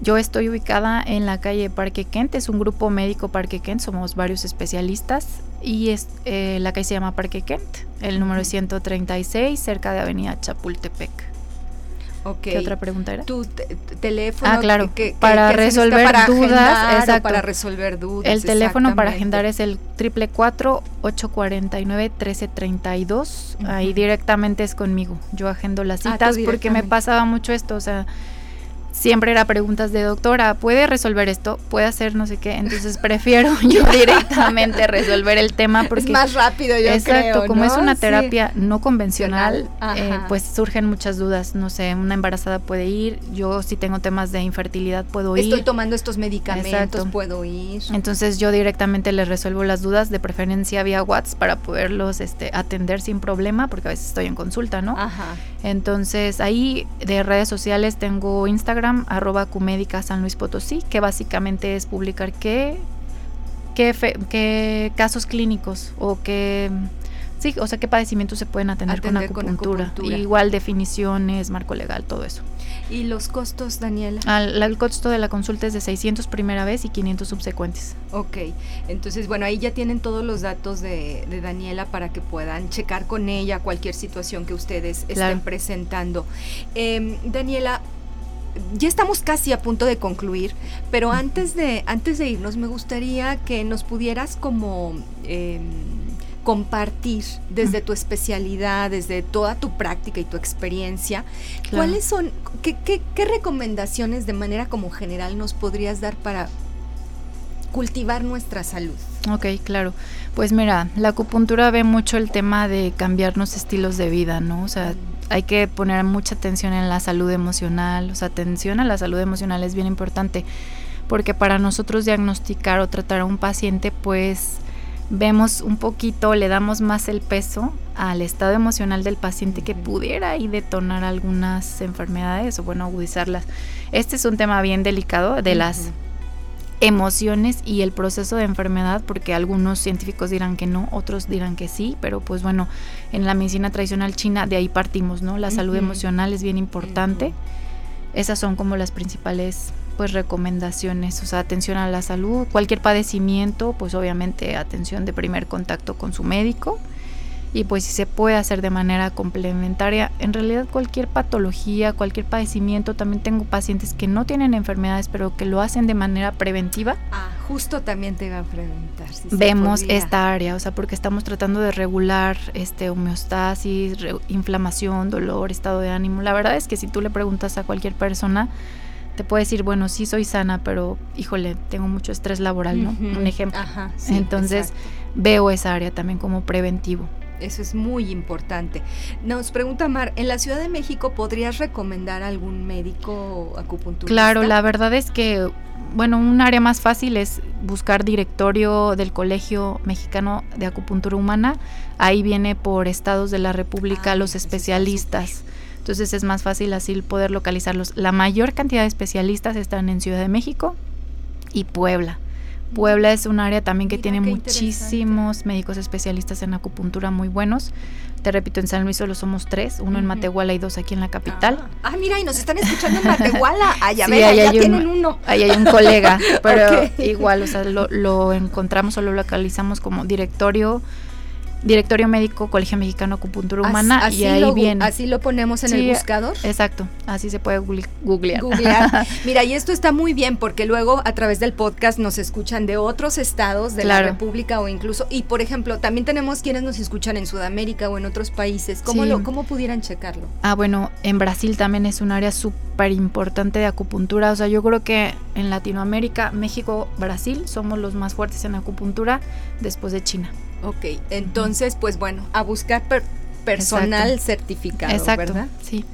Yo estoy ubicada en la calle Parque Kent, es un grupo médico Parque Kent, somos varios especialistas y es, eh, la calle se llama Parque Kent, el número es 136, cerca de Avenida Chapultepec. ¿Qué otra pregunta era? Tu teléfono. Ah, claro. para resolver dudas. Exacto. Para resolver dudas. El teléfono para agendar es el triple cuatro ocho cuarenta y nueve trece treinta y dos. Ahí directamente es conmigo. Yo agendo las ah, citas porque me pasaba mucho esto. O sea, siempre era preguntas de doctora, ¿puede resolver esto? ¿Puede hacer no sé qué? Entonces prefiero *laughs* yo directamente resolver el tema porque es más rápido, yo Exacto, como es una terapia no convencional, eh, pues surgen muchas dudas, no sé, una embarazada puede ir, yo si tengo temas de infertilidad puedo ir. Estoy tomando estos medicamentos, puedo ir. Entonces yo directamente les resuelvo las dudas, de preferencia vía WhatsApp para poderlos este, atender sin problema, porque a veces estoy en consulta, ¿no? Ajá. Entonces ahí de redes sociales tengo Instagram arroba Cumédica San Luis Potosí, que básicamente es publicar qué, qué, casos clínicos o qué, sí, o sea, qué padecimientos se pueden atender, con, acupuntura. igual definiciones, marco legal, todo eso. ¿Y los costos, Daniela? el costo de la consulta es de 600 primera vez y 500 subsecuentes. Ok, entonces bueno, ahí ya tienen todos los datos de, Daniela para que puedan checar con ella cualquier situación que ustedes estén presentando. Em, Daniela, ya estamos casi a punto de concluir, pero antes de, antes de irnos me gustaría que nos pudieras como em, compartir desde tu especialidad, desde toda tu práctica y tu experiencia, cuáles son, qué, qué recomendaciones de manera como general nos podrías dar para cultivar nuestra salud. Ok, claro. Pues mira, la acupuntura ve mucho el tema de cambiarnos estilos de vida, ¿no? O sea, hay que poner mucha atención en la salud emocional, o sea, atención a la salud emocional es bien importante, porque para nosotros diagnosticar o tratar a un paciente, pues vemos un poquito, le damos más el peso al estado emocional del paciente que pudiera y detonar algunas enfermedades o bueno, agudizarlas. Este es un tema bien delicado de las emociones y el proceso de enfermedad, porque algunos científicos dirán que no, otros dirán que sí, pero pues bueno, en la medicina tradicional china de ahí partimos, ¿no? La salud emocional es bien importante. Esas son como las principales pues recomendaciones, o sea, atención a la salud, cualquier padecimiento, pues obviamente atención de primer contacto con su médico y pues si se puede hacer de manera complementaria, en realidad cualquier patología, cualquier padecimiento, también tengo pacientes que no tienen enfermedades pero que lo hacen de manera preventiva. Ah, justo también te iba a preguntar. Si Vemos esta área, o sea, porque estamos tratando de regular este homeostasis, inflamación, dolor, estado de ánimo. La verdad es que si tú le preguntas a cualquier persona, te puede decir, bueno, sí soy sana, pero híjole, tengo mucho estrés laboral, ¿no? Un ejemplo. Ajá, Entonces, veo esa área también como preventivo. Eso es muy importante. Nos pregunta Mar, ¿en la Ciudad de México podrías recomendar algún médico acupunturista? Claro, la verdad es que, bueno, un área más fácil es buscar directorio del Colegio Mexicano de Acupuntura Humana. Ahí viene por estados de la República ah, los especialistas. Entonces es más fácil así poder localizarlos. La mayor cantidad de especialistas están en Ciudad de México y Puebla. Puebla es un área también que tiene muchísimos médicos especialistas en acupuntura muy buenos. Te repito, en San Luis solo somos tres, uno en Matehuala y dos aquí en la capital. Ah, mira, y nos están escuchando en Matehuala. *laughs* Allá sí, allá tienen uno. Ahí hay un colega, *laughs* pero igual, o sea, lo, lo encontramos o lo localizamos como directorio Directorio Médico Colegio Mexicano Acupuntura Humana así y ahí lo, viene. Así lo ponemos en el buscador. Exacto, así se puede googlear. *laughs* Mira, y esto está muy bien porque luego a través del podcast nos escuchan de otros estados de la República o incluso, y por ejemplo, también tenemos quienes nos escuchan en Sudamérica o en otros países. ¿Cómo, lo, cómo pudieran checarlo? Ah, bueno, en Brasil también es un área súper importante de acupuntura. O sea, yo creo que en Latinoamérica, México, Brasil somos los más fuertes en acupuntura después de China. Ok, entonces, pues bueno, a buscar personal certificado, Exacto. ¿verdad? Sí.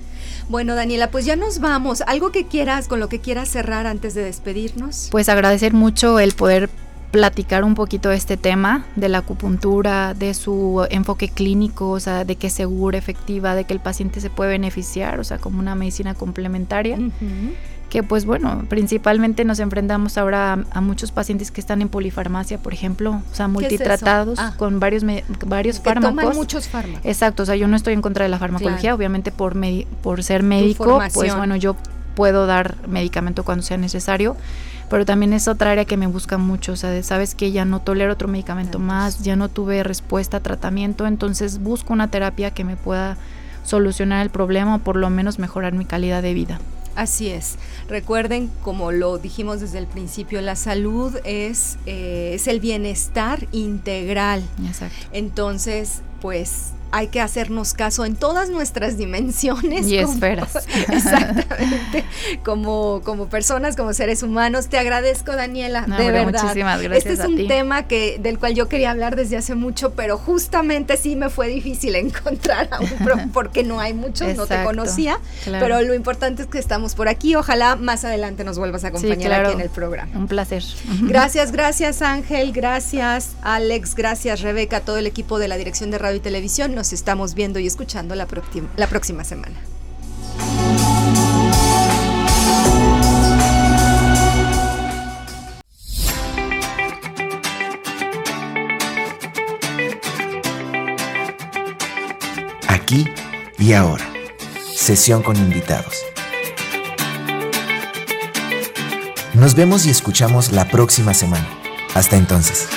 Bueno, Daniela, pues ya nos vamos. ¿Algo que quieras, con lo que quieras cerrar antes de despedirnos? Pues agradecer mucho el poder platicar un poquito de este tema, de la acupuntura, de su enfoque clínico, o sea, de que es segura, efectiva, de que el paciente se puede beneficiar, o sea, como una medicina complementaria que pues bueno, principalmente nos enfrentamos ahora a, muchos pacientes que están en polifarmacia, por ejemplo, o sea, multitratados ah. con varios varios que fármacos. Toman muchos fármacos. Exacto, o sea, yo no estoy en contra de la farmacología, obviamente por por ser médico, pues bueno, yo puedo dar medicamento cuando sea necesario, pero también es otra área que me busca mucho, o sea, sabes que ya no tolero otro medicamento más, ya no tuve respuesta a tratamiento, entonces busco una terapia que me pueda solucionar el problema o por lo menos mejorar mi calidad de vida. Así es. Recuerden, como lo dijimos desde el principio, la salud es, eh, es el bienestar integral. Exacto. Entonces, pues hay que hacernos caso en todas nuestras dimensiones. Y esferas. *laughs* Exactamente. como, como personas, como seres humanos. Te agradezco, Daniela, de verdad. Muchísimas gracias. Este es un tema que, del cual yo quería hablar desde hace mucho, pero justamente sí me fue difícil *laughs* encontrar a un *laughs* porque no hay muchos, no te conocía. Pero lo importante es que estamos por aquí. Ojalá más adelante nos vuelvas a acompañar aquí en el programa. Un placer. Gracias, gracias Ángel, gracias Alex, gracias Rebeca, todo el equipo de la Dirección de Radio y Televisión nos estamos viendo y escuchando la, la próxima semana. Aquí y ahora. Sesión con invitados. Nos vemos y escuchamos la próxima semana. Hasta entonces.